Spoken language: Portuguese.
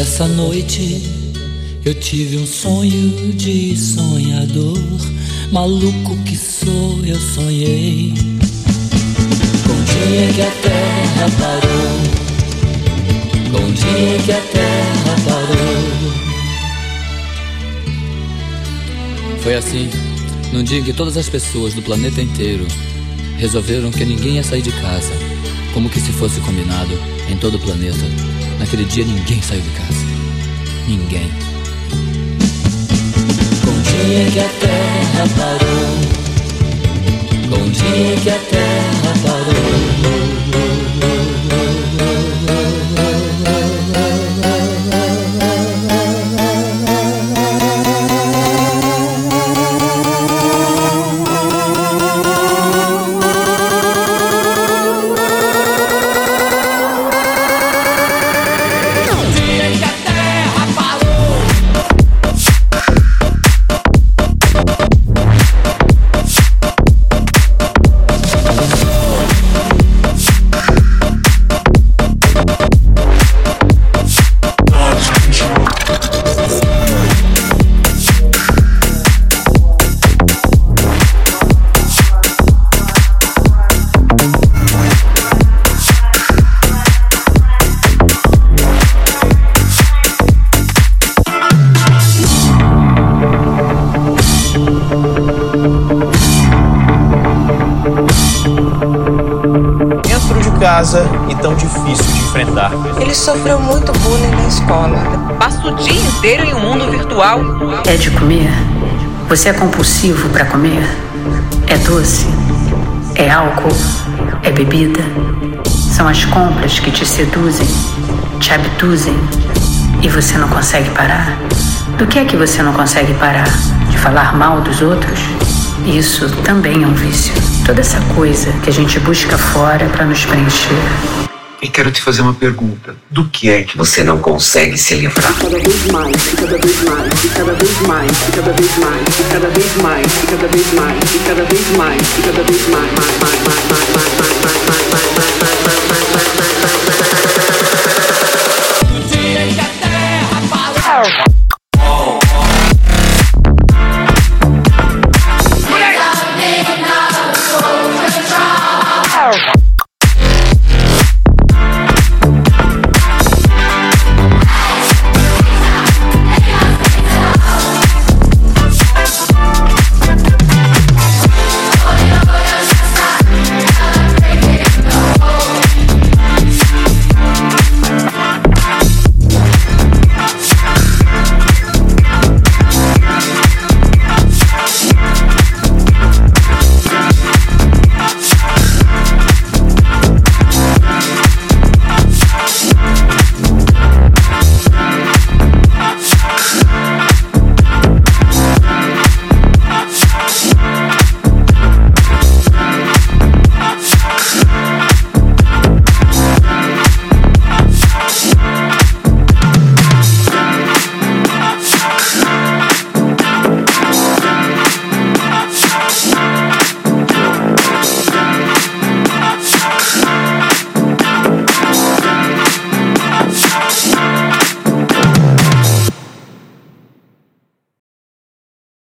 Essa noite eu tive um sonho de sonhador, maluco que sou, eu sonhei. Com o dia que a terra parou, com o dia que a terra parou. Foi assim, num dia em que todas as pessoas do planeta inteiro resolveram que ninguém ia sair de casa, como que se fosse combinado em todo o planeta. Naquele dia ninguém saiu de casa. Ninguém. Com o dia que a terra parou, com o dia que a terra Casa e tão difícil de enfrentar. Ele sofreu muito bullying na escola. Passa o dia inteiro em um mundo virtual. É de comer? Você é compulsivo para comer? É doce? É álcool? É bebida? São as compras que te seduzem, te abduzem e você não consegue parar? Do que é que você não consegue parar? De falar mal dos outros? Isso também é um vício. Toda essa coisa que a gente busca fora para nos preencher. E quero te fazer uma pergunta. Do que é que você não consegue se livrar? cada vez mais, e cada vez mais, e cada vez mais, e cada vez mais, e cada vez mais, e cada vez mais, e cada vez mais, e cada vez mais, mais, mais, mais, mais, mais.